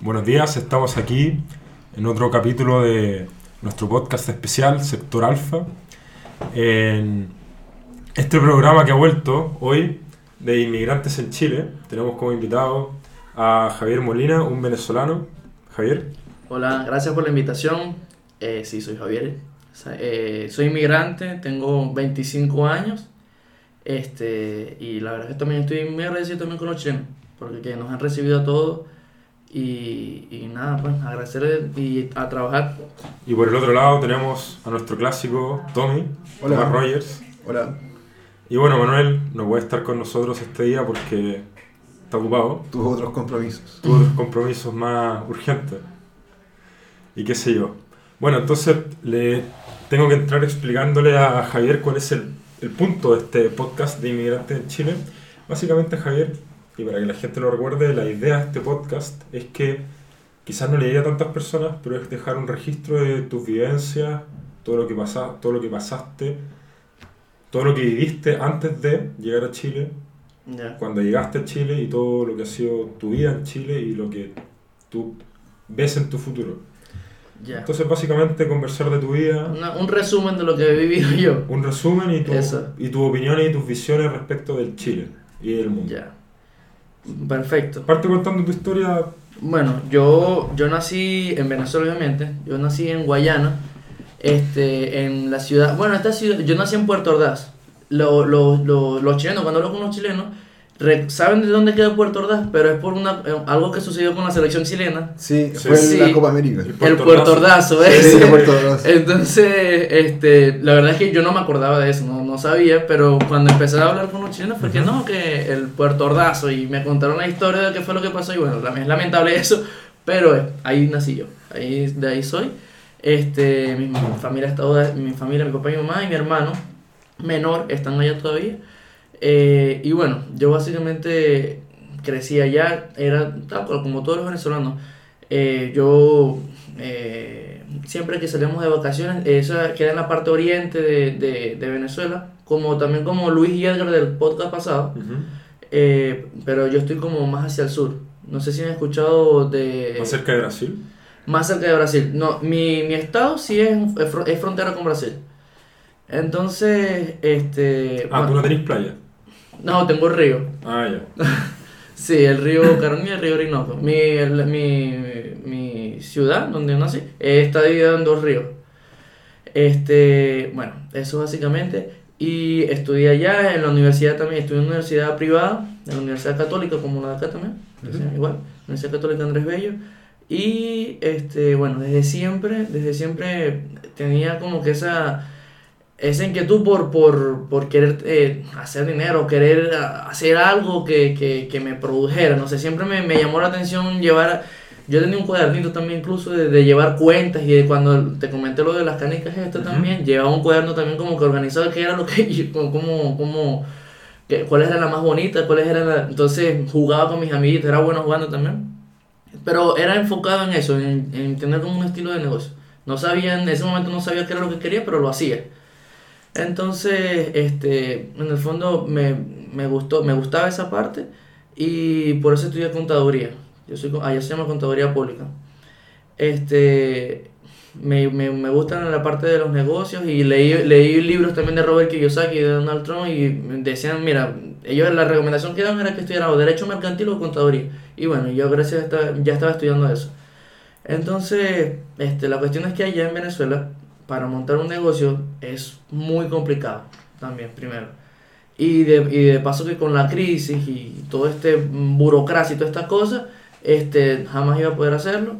Buenos días, estamos aquí en otro capítulo de nuestro podcast especial, Sector Alfa. En este programa que ha vuelto hoy de inmigrantes en Chile, tenemos como invitado a Javier Molina, un venezolano. Javier. Hola, gracias por la invitación. Eh, sí, soy Javier. Eh, soy inmigrante, tengo 25 años. Este, y la verdad es que también estoy muy agradecido también con los chilenos, porque nos han recibido a todos. Y, y nada, pues agradecerles y a trabajar. Y por el otro lado tenemos a nuestro clásico Tommy, Hola. Tomás Rogers. Hola, Y bueno, Manuel no puede estar con nosotros este día porque está ocupado. tuve otros compromisos. tuvo otros compromisos más urgentes. Y qué sé yo. Bueno, entonces le tengo que entrar explicándole a Javier cuál es el, el punto de este podcast de inmigrantes en Chile. Básicamente, Javier, y para que la gente lo recuerde, la idea de este podcast es que quizás no le llegue a tantas personas, pero es dejar un registro de tus vivencias, todo lo que pasa, todo lo que pasaste, todo lo que viviste antes de llegar a Chile, Ya. cuando llegaste a Chile y todo lo que ha sido tu vida en Chile y lo que tú ves en tu futuro. Ya. Entonces, básicamente, conversar de tu vida, Una- un resumen de lo que he vivido yo. un resumen y tu, Eso. y tus opiniones y tus visiones respecto del Chile y del mundo. Ya. Perfecto. Parte contando tu historia. Bueno, yo, yo nací en Venezuela, obviamente. Yo nací en Guayana, este, en la ciudad. Bueno, esta ciudad, yo nací en Puerto Ordaz. Lo- lo- lo- los chilenos, cuando hablo con los chilenos, saben de dónde queda Puerto Ordaz, pero es por una, eh, algo que sucedió con la selección chilena. Sí, Sí. fue en Sí. la Copa América. El El Puerto Ordazo. Sí, de Puerto Ordaz. Entonces, este, la verdad es que yo no me acordaba de eso, no, no sabía, pero cuando empecé a hablar con los chilenos fue que no, que el Puerto Ordazo, y me contaron la historia de qué fue lo que pasó, y bueno, es lamentable eso, pero eh, ahí nací yo, ahí, de ahí soy. Este, mi, mi familia está mi familia, mi papá y mi mamá y mi hermano menor están allá todavía. Eh, y bueno, yo básicamente crecí allá, era tal cual, como todos los venezolanos. Eh, yo eh, siempre que salíamos de vacaciones, eso queda en la parte oriente de, de, de Venezuela, como también como Luis y Edgar del podcast pasado, pero yo estoy como más hacia el sur. No sé si han escuchado de... Más cerca de Brasil. Más cerca de Brasil. No, mi, mi estado sí es, es frontera con Brasil. Entonces, este... Ah, bueno, tú no tenés playa. No, tengo río. Ah, ya. Sí, el río Caroni y el río Orinoco. Mi, el- mi, mi ciudad, donde yo nací, eh, está dividida en dos ríos. Este, bueno, eso básicamente. Y estudié allá en la universidad también, estudié en una universidad privada, en la Universidad Católica, como la de acá también, se llama igual, Universidad Católica Andrés Bello. Y este, bueno, desde siempre, desde siempre tenía como que esa, esa inquietud por, por, por querer eh, hacer dinero, querer ah, hacer algo que, que, que me produjera, no sé, siempre me, me llamó la atención llevar, yo tenía un cuadernito también incluso de, de llevar cuentas y de cuando te comenté lo de las canicas esto Ujú. también, llevaba un cuaderno también como que organizado qué era lo que, como, como, que- cuál era la más bonita, cuál era la, entonces jugaba con mis amiguitos, era bueno jugando también. Pero era enfocado en eso, en, en tener como un estilo de negocio. No sabía, en ese momento no sabía qué era lo que quería, pero lo hacía. Entonces, este, en el fondo me, me gustó, me gustaba esa parte y por eso estudié contaduría. Yo soy, allá se llama contaduría pública. Este, me, me, me gustan la parte de los negocios y leí, leí libros también de Robert Kiyosaki y de Donald Trump y decían, mira, ellos la recomendación que daban era que estudiara o derecho mercantil o contaduría. Y bueno, yo gracias a esta, ya estaba estudiando eso. Entonces, este, la cuestión es que allá en Venezuela, para montar un negocio es muy complicado también, primero. Y de, y de paso que con la crisis y todo este burocracia y todas estas cosas, este, jamás iba a poder hacerlo.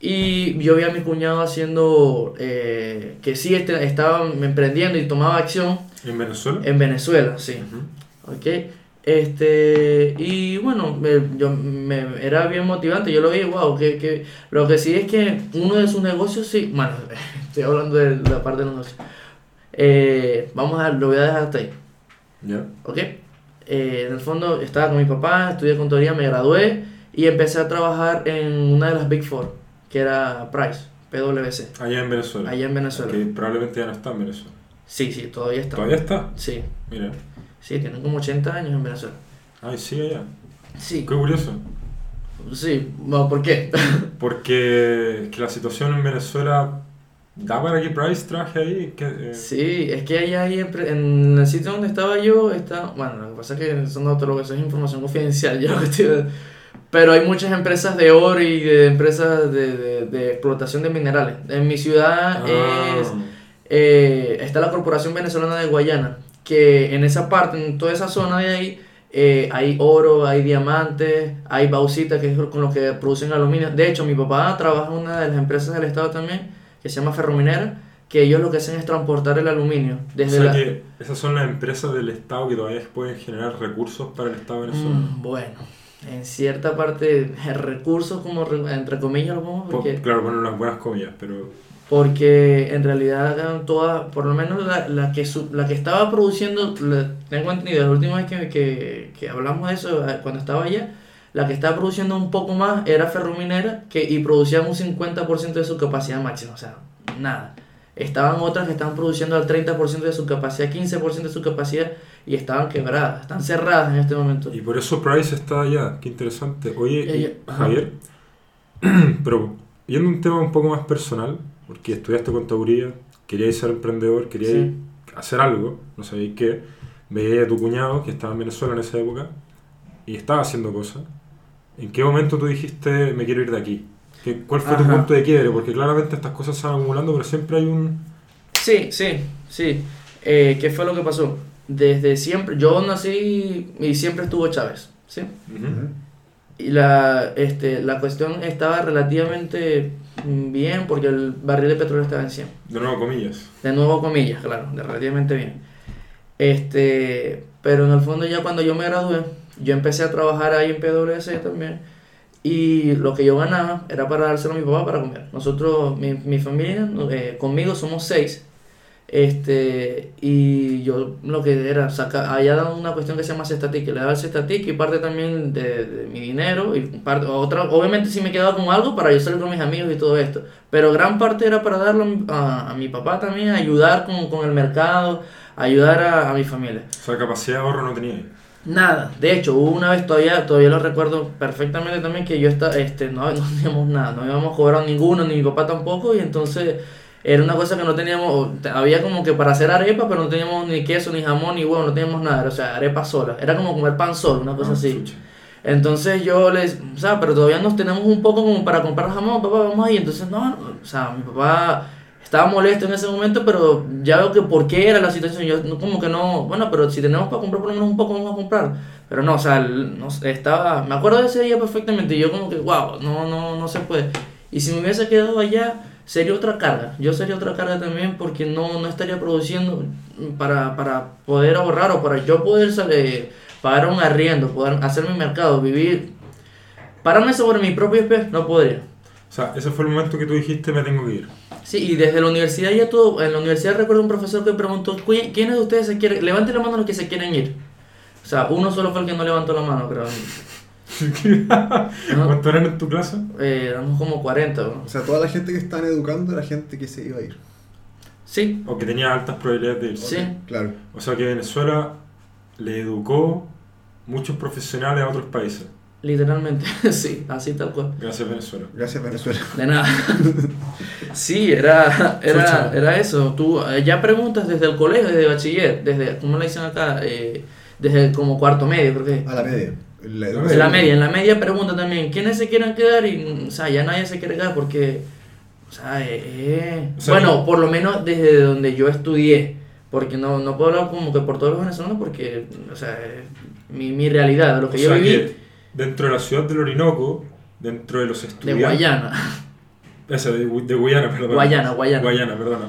Y yo vi a mi cuñado haciendo, eh, que sí este, estaba emprendiendo y tomaba acción ¿En Venezuela? en Venezuela, sí. Ujú. ¿ok? Este, y bueno, me, yo, me, era bien motivante, yo lo vi, wow, que, que, lo que sí es que uno de sus negocios, sí, bueno, estoy hablando de la parte de los negocios, Eh, vamos a, lo voy a dejar hasta ahí, Ya. ¿ok? Eh, en el fondo estaba con mi papá, estudié contaduría, me gradué y empecé a trabajar en una de las Big Four, que era Price, PwC, Allá en Venezuela. allá en Venezuela. Que probablemente ya no está en Venezuela. Sí, sí, todavía está. ¿Todavía está? Sí, Mira. sí, tienen como 80 años en Venezuela. Ay, sí, allá. Sí, Qué curioso. Sí, bueno, ¿por qué? Porque que la situación en Venezuela da para que Price traje ahí. Que, eh, Sí, es que allá hay empre- en el sitio donde estaba yo, está, bueno, lo que pasa es que te lo eso es información confidencial, que estoy- pero hay muchas empresas de oro y de empresas de, de, de explotación de minerales. En mi ciudad ah, es, eh, está la Corporación Venezolana de Guayana, que en esa parte, en toda esa zona de ahí, eh, hay oro, hay diamantes, hay bauxita, que es con lo que producen aluminio. De hecho, mi papá trabaja en una de las empresas del Estado también, que se llama Ferrominera, que ellos lo que hacen es transportar el aluminio o desde sea la... que esas son las empresas del Estado que todavía pueden generar recursos para el Estado venezolano. Mm, bueno, en cierta parte, recursos como, re- entre comillas, lo pongo Po- porque... Claro, ponen unas buenas comillas, pero Porque en realidad eran todas, por lo menos la, la, que, su- la que estaba produciendo, la- tengo entendido, la última vez que, que, que hablamos de eso, eh, cuando estaba allá, la que estaba produciendo un poco más era Ferrominera que, y producían un 50% de su capacidad máxima, o sea, nada. Estaban otras que estaban produciendo al 30% de su capacidad, 15% de su capacidad y estaban quebradas, están cerradas en este momento. Y por eso Price está allá, qué interesante. Oye, Ella-. Javier, pero yendo a un tema un poco más personal, porque estudiaste contaduría, querías ser emprendedor, querías Sí. hacer algo, no sabéis qué, veías a tu cuñado que estaba en Venezuela en esa época y estaba haciendo cosas. ¿En qué momento tú dijiste me quiero ir de aquí? ¿Qué- ¿Cuál fue tu Ajá. punto de quiebre? Porque claramente estas cosas se van acumulando, pero siempre hay un... Sí, sí, sí. Eh, ¿Qué fue lo que pasó? Desde siempre, yo nací y siempre estuvo Chávez, ¿sí? Ujú. Y la, este, la cuestión estaba relativamente bien porque el barril de petróleo estaba en 100. De nuevo, comillas. De nuevo comillas, claro, de relativamente bien. Este, pero en el fondo ya cuando yo me gradué, yo empecé a trabajar ahí en PwC también. Y lo que yo ganaba era para dárselo a mi papá para comer. Nosotros, mi, mi familia, eh, conmigo somos seis. Este, y yo lo que era, saca, allá dan una cuestión que se llama cestatic, le daba el cestatic y parte también de, de mi dinero y parte, otra, obviamente sí me quedaba con algo para yo salir con mis amigos y todo esto, pero gran parte era para darlo a, a mi papá también, ayudar con, con el mercado, ayudar a, a mi familia. O sea, capacidad de ahorro no tenía. Nada, de hecho, hubo una vez todavía, todavía lo recuerdo perfectamente también que yo estaba, este, no, no teníamos nada, no íbamos a cobrar ninguno, ni mi papá tampoco, y entonces era una cosa que no teníamos, había como que para hacer arepa, pero no teníamos ni queso, ni jamón, ni huevo, no teníamos nada, o sea, arepa sola, era como comer pan solo, una cosa Ah, así. Entonces yo les, o sea, pero todavía nos tenemos un poco como para comprar jamón, papá, vamos ahí. Entonces, no, no, o sea, mi papá estaba molesto en ese momento, pero ya veo que por qué era la situación. Yo como que no, bueno, pero si tenemos para comprar por lo menos un poco, vamos a comprar. Pero no, o sea, estaba, me acuerdo de ese día perfectamente yo como que, wow, no, no, no se puede. Y si me hubiese quedado allá, sería otra carga. Yo sería otra carga también porque no, no estaría produciendo para, para poder ahorrar o para yo poder salir, pagar un arriendo, poder hacer mi mercado, vivir, pararme sobre mis propios pies, no podría. O sea, ese fue el momento que tú dijiste me tengo que ir. Sí, y desde la universidad ya todo, en la universidad recuerdo un profesor que preguntó, "¿Qui- ¿quiénes de ustedes se quieren, levanten la mano los que se quieren ir? O sea, uno solo fue el que no levantó la mano, creo. ¿No? ¿Cuánto eran en tu clase? Eh, éramos como 40, ¿no? O sea, toda la gente que están educando era gente que se iba a ir. Sí, O que tenía altas probabilidades de irse. Sí. Claro. O sea que Venezuela le educó muchos profesionales a otros países. Literalmente, sí, así tal cual. Gracias Venezuela. Gracias, Venezuela. De nada. Sí, era, era, era eso. Tú eh, ya preguntas desde el colegio, desde bachiller, desde, ¿cómo le dicen acá? Eh, desde como cuarto medio, creo que. A la media. La En la media, en la media pregunta también, ¿quiénes se quieren quedar? Y, mm, o sea, ya nadie se quiere quedar porque, o sea, eh, eh, O sea, bueno, que- por lo menos desde donde yo estudié, porque no, no puedo hablar como que por todos los venezolanos porque, o sea, eh, mi, mi realidad, lo que o yo sea viví que dentro de la ciudad del Orinoco, dentro de los de estudiantes... Guayana, Esa, de, de Guayana, perdón. Guayana, Guayana. Guayana, perdona.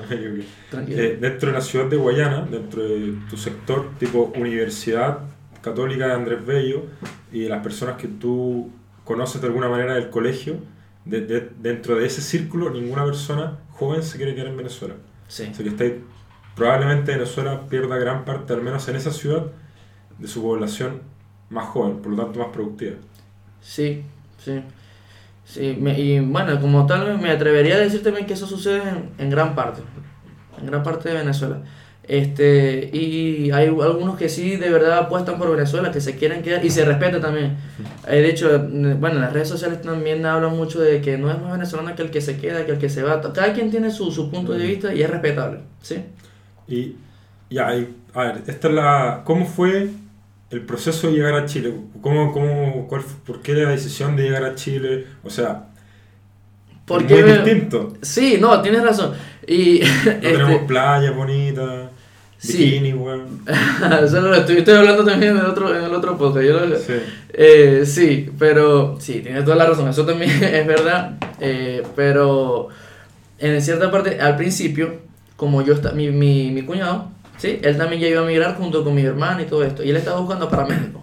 Eh, dentro de la ciudad de Guayana, dentro de tu sector, tipo Universidad Católica de Andrés Bello, y de las personas que tú conoces de alguna manera del colegio, de- de- dentro de ese círculo, ninguna persona joven se quiere quedar en Venezuela. sí. O sea que está probablemente Venezuela pierda gran parte, al menos en esa ciudad, de su población más joven, por lo tanto más productiva. Sí, sí. Sí, me- y bueno, como tal me atrevería a decir también que eso sucede en, en gran parte, en gran parte de Venezuela. Este, y hay algunos que sí de verdad apuestan por Venezuela, que se quieren quedar y se respeta también. Eh, de hecho, bueno, en las redes sociales también hablan mucho de que no es más venezolano que el que se queda, que el que se va. Cada quien tiene su, su punto de vista y es respetable, ¿sí? Y y, a ver, esta es la. ¿Cómo fue el proceso de llegar a Chile? ¿Cómo, cómo, cuál, ¿Por qué la decisión de llegar a Chile? O sea, Porque es muy distinto. Sí, no, tienes razón. Y No este, tenemos playas bonitas, Sí. bikini, weón. eso lo estuviste hablando también en el otro, en el otro podcast. Yo lo- Sí. Eh, sí, pero sí, tienes toda la razón, eso también es verdad, eh, pero en cierta parte, al principio, como yo, mi, mi, mi cuñado, ¿sí? él también ya iba a migrar junto con mi hermana y todo esto, y él estaba buscando para México.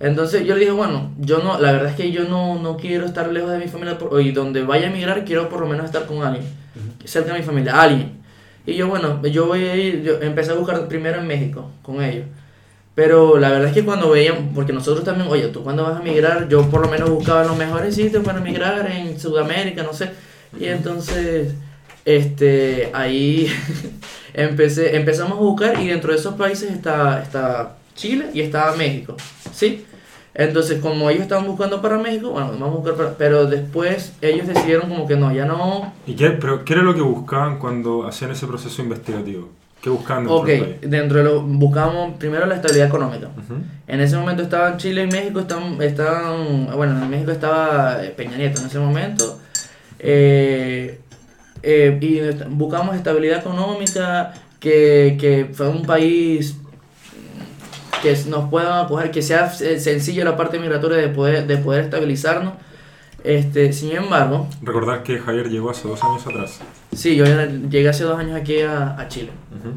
Entonces yo le dije, bueno, yo no, la verdad es que yo no, no quiero estar lejos de mi familia, por- y donde vaya a migrar quiero por lo menos estar con alguien, cerca de mi familia, alguien. Y yo, bueno, yo voy a ir, yo empecé a buscar primero en México con ellos. Pero la verdad es que cuando veían, porque nosotros también, oye, tú cuando vas a migrar, yo por lo menos buscaba los mejores sitios para migrar en Sudamérica, no sé. Y entonces, este, ahí empecé, empezamos a buscar y dentro de esos países está, está Chile y estaba México, ¿sí? Entonces, como ellos estaban buscando para México, bueno, vamos a buscar para... Pero después ellos decidieron como que no, ya no... ¿Y qué, pero, qué era lo que buscaban cuando hacían ese proceso investigativo? ¿Qué buscaban dentro Ok, del país? dentro de lo... Buscamos primero la estabilidad económica. Ujú. En ese momento estaban Chile y México, estaban, estaban bueno, en México estaba eh, Peña Nieto en ese momento. Eh, eh, y buscamos estabilidad económica, que, que fue un país que nos pueda acoger, que sea sencillo la parte migratoria de poder, de poder estabilizarnos. Este, sin embargo, Recordar que Javier llegó hace dos años atrás. sí, yo llegué hace dos años aquí a, a Chile. Ujú.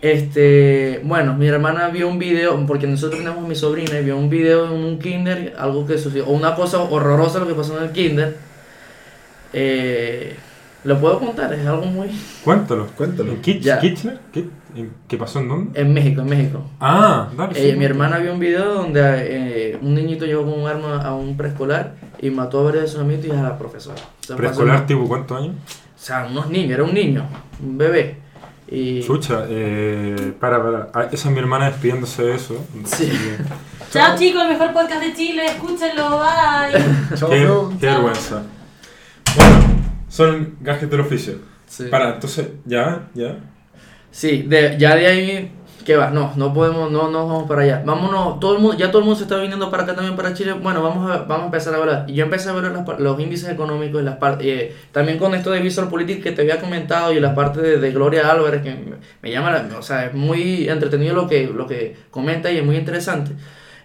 Este, bueno, mi hermana vio un video, porque nosotros tenemos mi sobrina, y vio un video en un kinder, algo que sucedió, o una cosa horrorosa lo que pasó en el kinder. Eh, ¿Lo puedo contar? Es algo muy... Cuéntalo. Cuéntalo. ¿En Kitch- Ya. Kitchener? ¿Qué, en- ¿Qué pasó en dónde? En México, en México. Ah, dale. sí, Eh, mi cuéntalo. hermana vio un video donde eh, un niñito llegó con un arma a un preescolar y mató a varios de sus amigos y a la profesora. O sea, ¿Preescolar tipo cuántos años? O sea, unos niños, era un niño, un bebé. Y... Chucha, eh, para, para. Ah, Esa es mi hermana despidiéndose de eso. Sí. Chao chicos, el mejor podcast de Chile, escúchenlo, bye. Chao, Qué, qué vergüenza. Son gajes del oficio. Sí. Para, entonces, ya, ya. Sí, de, ya de ahí, ¿qué va? No, no podemos, no nos vamos para allá. Vámonos, todo el mundo, ya todo el mundo se está viniendo para acá también, para Chile. Bueno, vamos a, vamos a empezar a hablar. Y yo empecé a ver las los índices económicos, y las par- eh, también con esto de Visual Politics que te había comentado y la parte de, de Gloria Álvarez, que me, me llama, la- o sea, es muy entretenido lo que, lo que comenta y es muy interesante.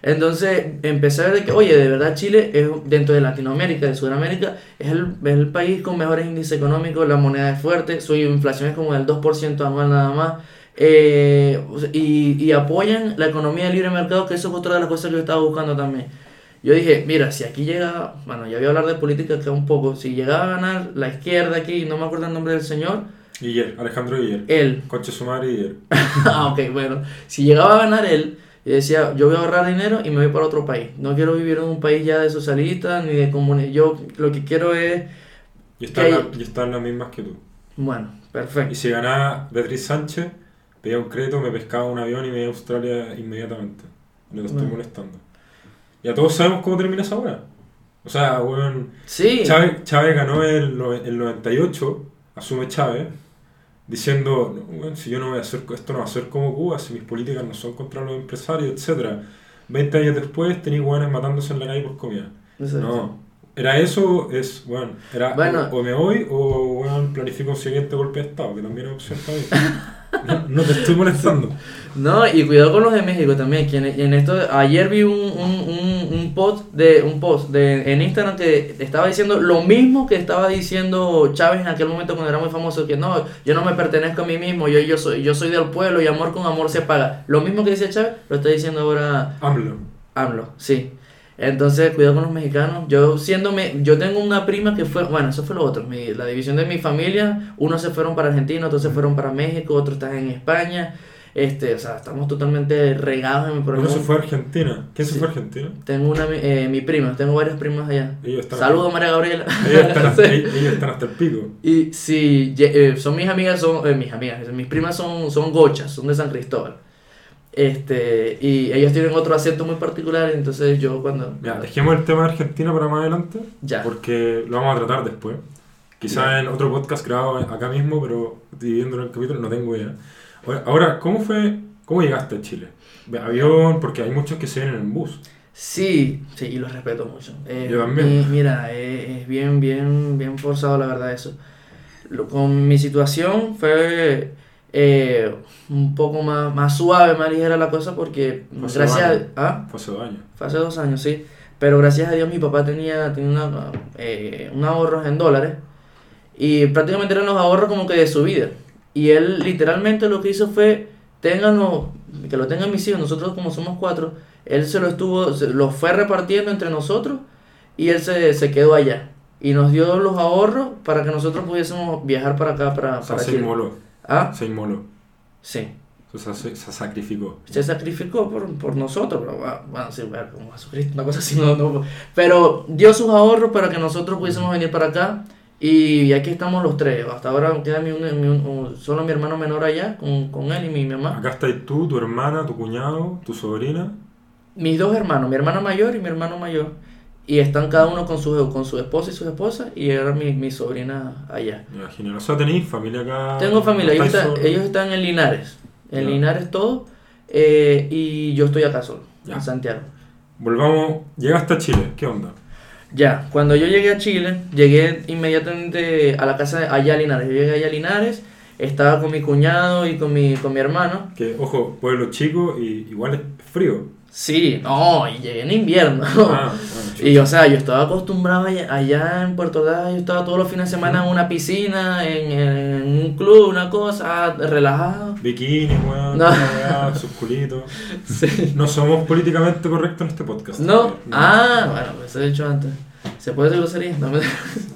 Entonces empecé a ver de que, oye, de verdad Chile es dentro de Latinoamérica, de Sudamérica, es el, es el país con mejores índices económicos, la moneda es fuerte, su inflación es como del 2% anual nada más, eh, y, y apoyan la economía de libre mercado, que eso es otra de las cosas que yo estaba buscando también. Yo dije, mira, si aquí llega, bueno, ya voy a hablar de política acá un poco, si llegaba a ganar la izquierda aquí, no me acuerdo el nombre del señor, Guiller, Alejandro Guiller. él, Conche su madre Guiller. ah, ok, bueno. Si llegaba a ganar él, y decía, yo voy a ahorrar dinero y me voy para otro país. No quiero vivir en un país ya de socialistas ni de comunistas. Yo lo que quiero es, Y están, ¿Qué la- y están las mismas que tú. bueno, Y perfecto. si ganaba Beatriz Sánchez, pedía un crédito, me pescaba un avión y me iba a Australia inmediatamente. No te estoy Bueno. molestando. Ya todos sabemos cómo termina esa hora. O sea, weón. Sí, Chávez, Chávez ganó el, el 98, asume Chávez, diciendo, no, weón, si yo no voy a hacer, esto no va a ser como Cuba, si mis políticas no son contra los empresarios, etc. 20 años después tenía weones matándose en la calle por comida. Exacto. No. Era eso, es, bueno, era Bueno. o, o me voy o bueno, planifico un siguiente golpe de Estado, que también es opción también. No, no te estoy molestando. No, y cuidado con los de México también. Que en, en esto, ayer vi un, un, un, un post, de, un post de, en Instagram que estaba diciendo lo mismo que estaba diciendo Chávez en aquel momento cuando era muy famoso, que no, yo no me pertenezco a mí mismo, yo, yo, soy, yo soy del pueblo y amor con amor se paga. Lo mismo que decía Chávez, lo está diciendo ahora AMLO. AMLO, sí. Entonces, cuidado con los mexicanos. Yo siéndome, yo tengo una prima que fue, bueno, eso fue lo otro. mi- la división de mi familia, unos se fueron para Argentina, otros se fueron para México, otros están en España. Este, o sea, estamos totalmente regados en el Uno se fue a Argentina. ¿Quién se Sí. fue a Argentina? Tengo una, eh, mi prima, tengo varias primas allá. Ellos están Saludos, María Gabriela. Ellos están, Sí. ellos están hasta el pico. Y sí, eh, son mis amigas, son eh, mis amigas, mis primas son, son gochas, son de San Cristóbal. Este, y ellos tienen otro acento muy particular, entonces yo cuando... Mira, dejemos el tema de Argentina para más adelante. Ya. Porque lo vamos a tratar después. Quizás Ya. en otro podcast grabado acá mismo, pero dividiéndolo en capítulos, no tengo idea. Ahora- Ahora, ¿cómo fue, cómo llegaste a Chile? ¿Avión? Porque hay muchos que se vienen en bus. Sí, sí, y los respeto mucho. Eh, Yo también. mi- mira, eh, es bien, bien, bien forzado la verdad eso. Lo- con mi situación fue eh, un poco más, más suave, más ligera la cosa porque Fue gracias a... ¿Ah? Fue hace dos años. Fue hace dos años, sí. Pero gracias a Dios mi papá tenía, tenía una, eh, un ahorros en dólares. Y prácticamente eran los ahorros como que de su vida. Y él literalmente lo que hizo fue, ténganlo, que lo tengan mis hijos, nosotros como somos cuatro, él se lo estuvo, se lo fue repartiendo entre nosotros y él se, se quedó allá. Y nos dio los ahorros para que nosotros pudiésemos viajar para acá, para, O sea, Chile. ¿Ah? Se inmoló. Sí. O sea, se, se sacrificó. se sacrificó por, por nosotros, pero bueno, sí, bueno, como Jesucristo, una cosa así, no, no, pero dio sus ahorros para que nosotros pudiésemos venir para acá y aquí estamos los tres, hasta ahora queda mi, un- mi un- un- solo mi hermano menor allá con, con él y mi, mi mamá, Acá estás tú, tu hermana, tu cuñado, tu sobrina. mis dos hermanos, mi hermana mayor y mi hermano mayor, y están cada uno con su, con su esposa y sus esposas y ahora mi, mi sobrina allá. Genial. O sea, tenéis familia acá. Tengo familia, ellos, solos? ellos están en Linares, en Ya. Linares todo, eh, y yo estoy acá solo, Ya. en Santiago. Volvamos. Llegaste a Chile. ¿Qué onda? Ya, cuando yo llegué a Chile, llegué inmediatamente a la casa de allá a Linares. Yo llegué allá a Linares, estaba con mi cuñado y con mi, con mi hermano. Que, ojo, pueblo chico y igual es frío. Sí, no, y llegué en invierno. Ah, Y o sea, yo estaba acostumbrado allá, allá en Puerto Ordaz, yo estaba todos los fines de semana en una piscina, en, en un club, una cosa, relajado. Bikini, weón. No. culitos. Sí. No somos políticamente correctos en este podcast. No, ah, bueno, pues he dicho antes. ¿Se puede decir grosería? No me... O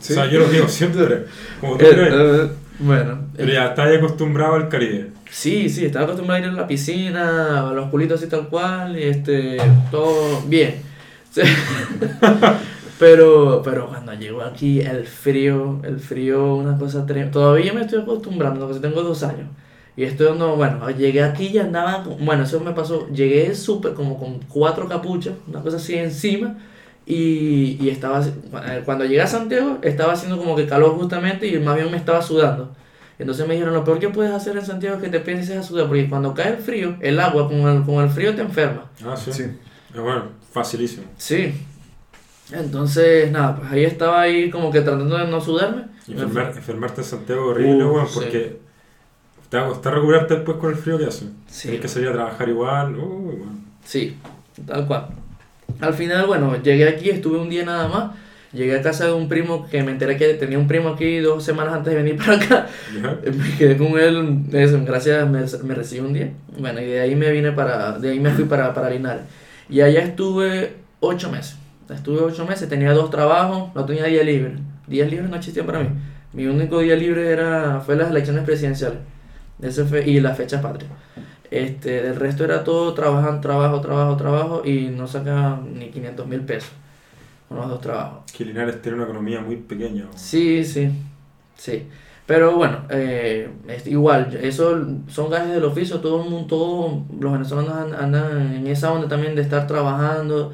sea, yo lo digo siempre. Como tú Eh, crees. eh, bueno, Pero ya estás acostumbrado al Caribe. Sí, sí, estaba acostumbrado a ir a la piscina, a los culitos así tal cual, y este, todo bien. Sí. pero, pero cuando llego aquí, el frío, el frío, una cosa tremenda. Todavía me estoy acostumbrando, porque tengo dos años. Y estoy dando, bueno, llegué aquí y andaba, con- bueno, eso me pasó, llegué súper como con cuatro capuchas, una cosa así encima. Y, y estaba, eh, cuando llegué a Santiago, estaba haciendo como que calor justamente y más bien me estaba sudando. Entonces me dijeron, lo peor que puedes hacer en Santiago es que te pienses a sudar, porque cuando cae el frío, el agua con el, con el frío te enferma. Ah, sí. Sí. Bueno, facilísimo. Sí. Entonces, nada, pues ahí estaba ahí como que tratando de no sudarme. Y enfermar- enfermarte en Santiago horrible, Uh, weón, sí. porque te va a costar recuperarte después con el frío que hace. Sí. Tienes que salir a trabajar igual. Sí, tal cual. Al final, bueno, llegué aquí, estuve un día nada más. Llegué a casa de un primo que me enteré que tenía un primo aquí dos semanas antes de venir para acá. Me quedé con él, gracias, me, me recibió un día. Bueno, y de ahí me vine para, de ahí me fui para, para Linares. Y allá estuve ocho meses. Estuve ocho meses, tenía dos trabajos, no tenía día libre. Días libres no existían para mí. Mi único día libre era, fue las elecciones presidenciales. Ese fue, y las fechas patrias. Este, del resto era todo, trabajan, trabajo, trabajo, trabajo y no sacaban ni 500 mil pesos con los dos trabajos. Que Linares tiene una economía muy pequeña. Sí, sí, sí. Pero bueno, eh, es igual, eso son gajes del oficio, todo el mundo, todos los venezolanos an- andan en esa onda también de estar trabajando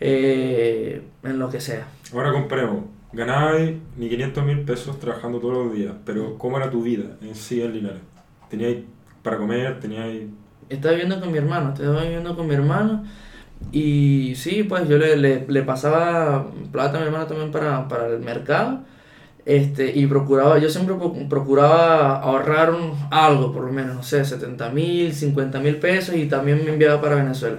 eh, en lo que sea. Ahora comparemos. Ganabais ni 500 mil pesos trabajando todos los días, pero ¿cómo era tu vida en sí en Linares? ¿Teníais para comer? ¿Teníais...? Estaba viviendo con mi hermano, estaba viviendo con mi hermano y sí, pues yo le, le, le pasaba plata a mi hermano también para, para el mercado este, y procuraba, yo siempre pro- procuraba ahorrar un- algo, por lo menos, no sé, 70 mil, 50 mil pesos y también me enviaba para Venezuela.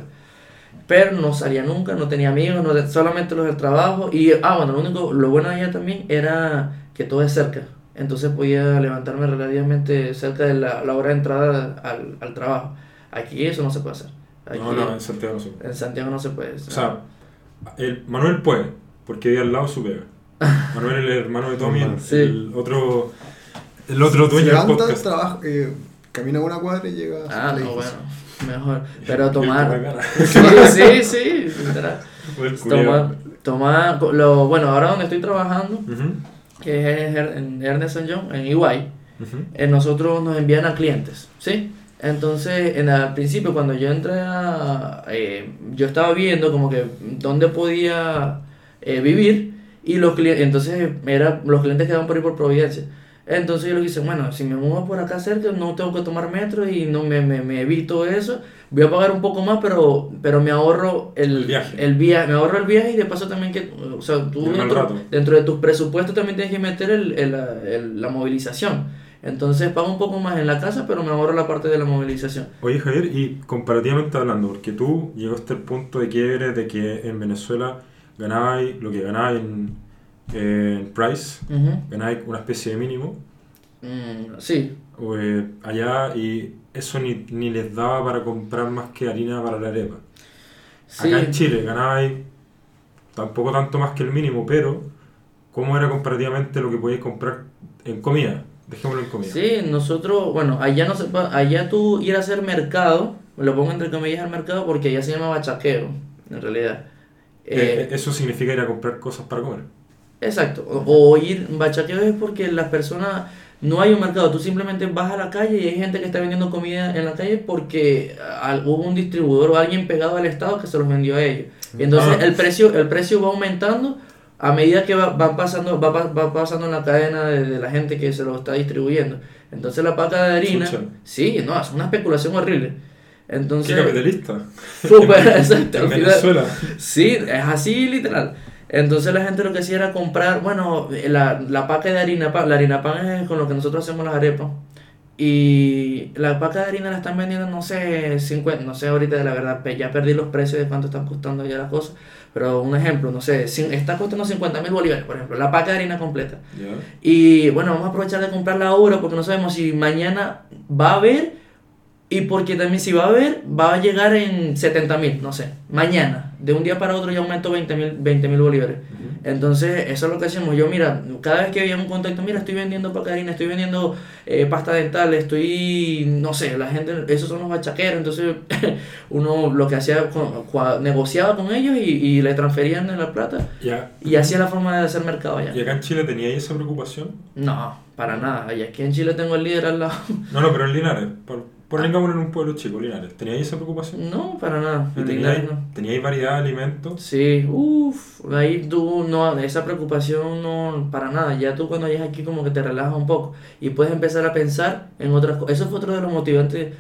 Pero no salía nunca, no tenía amigos, no, solamente los del trabajo y, ah, bueno, lo único, lo bueno de allá también era que todo es cerca. Entonces podía levantarme relativamente cerca de la, la hora de entrada al, al trabajo. Aquí eso no se puede hacer. Aquí, No, no, en Santiago no se puede. en Santiago no se puede. O sea, el Manuel puede, porque vive al lado su pega. Manuel el hermano de Tommy, el, Hermano. Sí. el otro, el otro dueño del podcast. trabaja, eh, Camina una cuadra y llega Ah, al no, bueno, mejor. Pero tomar. Sí, sí, sí. Tomar, tomar, lo, bueno, ahora donde estoy trabajando, que es en Ernest John, en EY, ujú. eh, nosotros nos envían a clientes, ¿sí? Entonces, en, al principio, cuando yo entré a... eh, yo estaba viendo como que dónde podía eh, vivir y los clientes, entonces era, los clientes quedaban por ir por Providencia. Entonces yo le dije, bueno, si me muevo por acá cerca, no tengo que tomar metro y no me, me, me evito eso. Voy a pagar un poco más, pero, pero me ahorro el, El viaje. el via- me ahorro el viaje y de paso también que, o sea, tú dentro, dentro de tus presupuestos también tienes que meter el- la movilización. Entonces pago un poco más en la casa, pero me ahorro la parte de la movilización. Oye Javier, y comparativamente hablando, porque tú llegaste al punto de quiebre de que en Venezuela ganabais lo que ganabais en, en Price, Ujú. ganabais una especie de mínimo, Mm, sí, eh, allá y eso ni, ni les daba para comprar más que harina para la arepa. sí. Acá en Chile ganabais tampoco tanto más que el mínimo, pero ¿cómo era comparativamente lo que podíais comprar en comida? Dejémoslo en comida. Sí, nosotros, bueno, allá no se allá tú ir a hacer mercado, lo pongo entre comillas al mercado porque allá se llama bachaqueo, en realidad. Eh, Eh, eso significa ir a comprar cosas para comer. Exacto, o, o ir, bachaqueo es porque las personas, no hay un mercado, tú simplemente vas a la calle y hay gente que está vendiendo comida en la calle porque al- hubo un distribuidor o alguien pegado al Estado que se los vendió a ellos. Y entonces Ah. el precio, el precio va aumentando a medida que va, van pasando, va, va pasando en la cadena de, de la gente que se lo está distribuyendo. Entonces la paca de harina, sí, no, es una especulación horrible. Entonces, ¿Qué capitalista? súper, exacto, En Venezuela. Sí, es así literal. Entonces la gente lo que hacía era comprar, bueno, la, la paca de harina pan, la harina pan es con lo que nosotros hacemos las arepas. Y la paca de harina la están vendiendo, no sé, 50, no sé ahorita de la verdad, ya perdí los precios de cuánto están costando ya las cosas. Pero un ejemplo, no sé, está costando 50 mil bolívares, por ejemplo, la paca de harina completa. Ya. Y bueno, vamos a aprovechar de comprarla ahora porque no sabemos si mañana va a haber y porque también si va a haber, va a llegar en 70 mil, no sé, mañana. De un día para otro ya aumentó 20 mil 20 mil bolívares. Entonces, eso es lo que hacemos. Yo, mira, cada vez que había un contacto, mira, estoy vendiendo pacarina, estoy vendiendo eh, pasta dental, estoy, no sé, la gente, esos son los bachaqueros. Entonces, uno lo que hacía, con- negociaba con ellos y, y le transferían la plata y hacía la forma de hacer mercado allá. ¿Y acá en Chile teníais esa preocupación? No, para nada. Y aquí en Chile tengo el líder al lado. No, no, pero en Linares. Por, pongámonos en un pueblo chico, Linares. ¿Teníais esa preocupación? No, para nada. ¿Y En teníais, no. teníais variedad de alimentos? Sí, uff, ahí tú no, esa preocupación no, para nada, ya tú cuando llegas aquí como que te relajas un poco y puedes empezar a pensar en otras cosas. Eso fue otro de los motivantes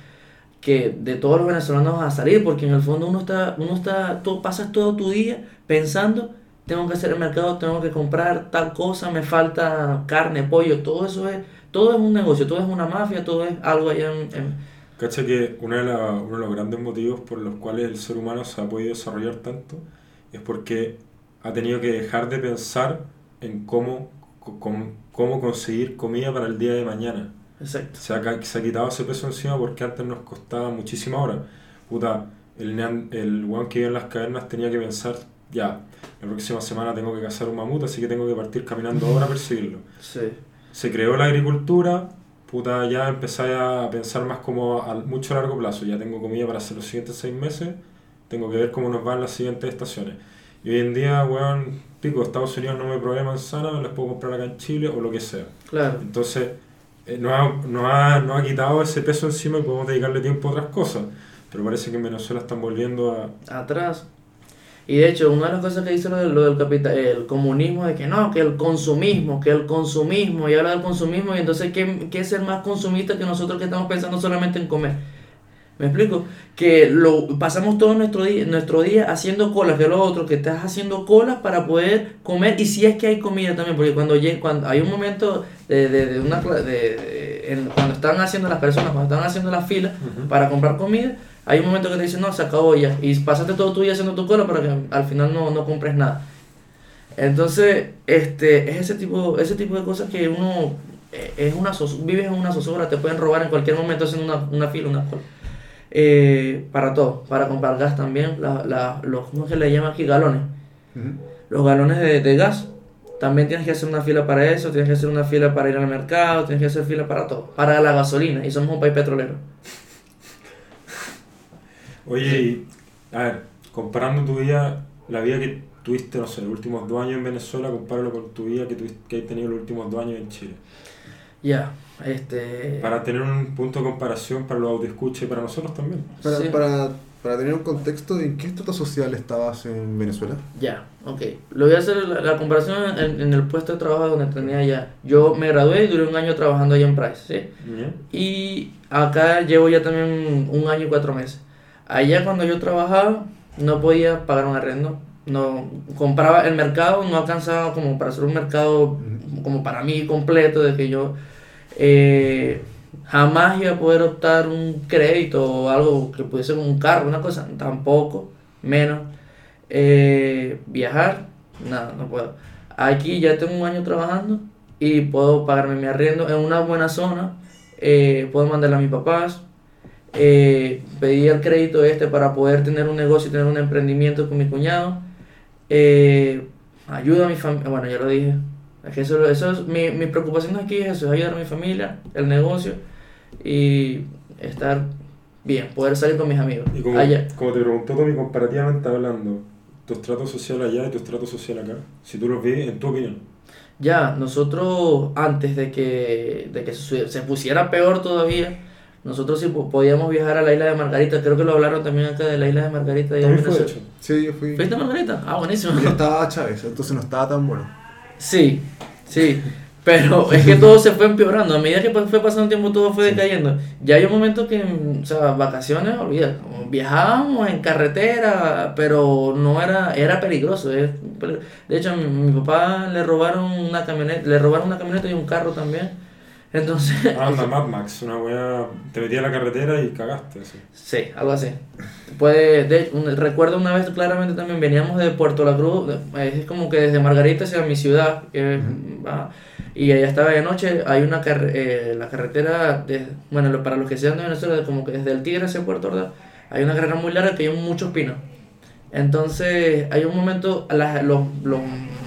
que de todos los venezolanos a salir, porque en el fondo uno está, uno está, tú pasas todo tu día pensando, tengo que hacer el mercado, tengo que comprar tal cosa, me falta carne, pollo, todo eso es, todo es un negocio, todo es una mafia, todo es algo allá en- en Cacha que una de la- uno de los grandes motivos por los cuales el ser humano se ha podido desarrollar tanto es porque ha tenido que dejar de pensar en cómo, com- cómo conseguir comida para el día de mañana. Exacto. Se ha, se ha quitado ese peso encima porque antes nos costaba muchísima hora. Puta, el, el weón que vive en las cavernas tenía que pensar, ya, la próxima semana tengo que cazar un mamut, así que tengo que partir caminando ahora a perseguirlo. Sí. Se creó la agricultura, puta, ya empecé a pensar más como a mucho largo plazo. Ya tengo comida para hacer los siguientes seis meses, tengo que ver cómo nos van las siguientes estaciones. Y hoy en día, weón, pico, Estados Unidos no me provee manzana, las puedo comprar acá en Chile o lo que sea. Claro. Entonces, eh, nos, ha, nos, ha, nos ha quitado ese peso encima y podemos dedicarle tiempo a otras cosas. Pero parece que en Venezuela están volviendo a... atrás. Y de hecho, una de las cosas que dice lo, del- lo del capital, el comunismo, de que no, que el consumismo, que el consumismo, y habla del consumismo, y entonces, ¿qué, qué es el más consumista que nosotros que estamos pensando solamente en comer? ¿Me explico? Que lo pasamos todo nuestro día, nuestro día haciendo colas, que es lo otro, que estás haciendo colas para poder comer, y si es que hay comida también, porque cuando, cuando hay un momento de, de, de una de- en- cuando están haciendo las personas, cuando están haciendo las filas para comprar comida, hay un momento que te dicen, no, se acabó ya, y pasaste todo tu día haciendo tu cola para que al final no, no compres nada. Entonces, este, es ese tipo, ese tipo de cosas que uno eh, es una vives en una zozobra, te pueden robar en cualquier momento haciendo una, una fila, una cola. Eh, para todo, para comprar gas también, la, la- los, ¿cómo que le llaman aquí? Galones. Los galones de, de gas también tienes que hacer una fila para eso, tienes que hacer una fila para ir al mercado, tienes que hacer fila para todo, para la gasolina, y somos un país petrolero. Oye, y, a ver, comparando tu vida, la vida que tuviste, no sé, los últimos dos años en Venezuela, compáralo con tu vida que, tuviste, que has tenido los últimos dos años en Chile. Ya, este... Para tener un punto de comparación para los escuche y para nosotros también. Para, Sí. para, para tener un contexto, ¿en qué estrato social estabas en Venezuela? Ya, ok. Lo voy a hacer la, la comparación en, en el puesto de trabajo donde tenía ya. Yo me gradué y duré un año trabajando allá en Price, ¿sí? ¿Ya? Y acá llevo ya también un año y cuatro meses. Allá cuando yo trabajaba no podía pagar un arrendo. No, compraba el mercado, no alcanzaba como para hacer un mercado como para mí completo, de que yo eh, jamás iba a poder optar un crédito o algo que pudiese como un carro, una cosa, tampoco, menos. Eh, viajar, nada, no puedo. Aquí ya tengo un año trabajando y puedo pagarme mi arriendo en una buena zona, eh, puedo mandarle a mis papás, eh, pedí el crédito este para poder tener un negocio y tener un emprendimiento con mi cuñado, eh, ayuda a mi familia, bueno, ya lo dije, es que eso, eso es, mi, mi preocupación aquí es eso, es ayudar a mi familia, el negocio y estar bien, poder salir con mis amigos. Y como, Allá. como te preguntó Tommy, comparativamente hablando, tu estrato social allá y tu estrato social acá, si tú los ves, en tu opinión. Ya, nosotros antes de que, de que se, se pusiera peor todavía, nosotros sí po- podíamos viajar a la isla de Margarita, creo que lo hablaron también acá de la isla de Margarita. allá en fue hecho. Sí, yo fui. ¿Fuiste a Margarita? Ah, buenísimo. Y estaba Chávez, entonces no estaba tan bueno. Sí, sí. Pero es que todo se fue empeorando. A medida que fue pasando el tiempo, todo fue decayendo. Ya hay un momento que, o sea, vacaciones, olvida. Viajábamos en carretera, pero no era, era peligroso. De hecho, a mi, mi papá le robaron una camioneta, le robaron una camioneta y un carro también. Entonces, Ah, anda Mad Max, una weá, te metí a la carretera y cagaste. Así. Sí, algo así. Puede, de, un- recuerdo una vez claramente también, veníamos de Puerto La Cruz, es como que desde Margarita hacia mi ciudad, que va- y allá estaba de noche, hay una carre- eh, la carretera, de, bueno, lo- para los que sean de Venezuela, como que desde el Tigre hacia Puerto Ordaz, hay una carrera muy larga que hay muchos pinos. Entonces, hay un momento, las- los, los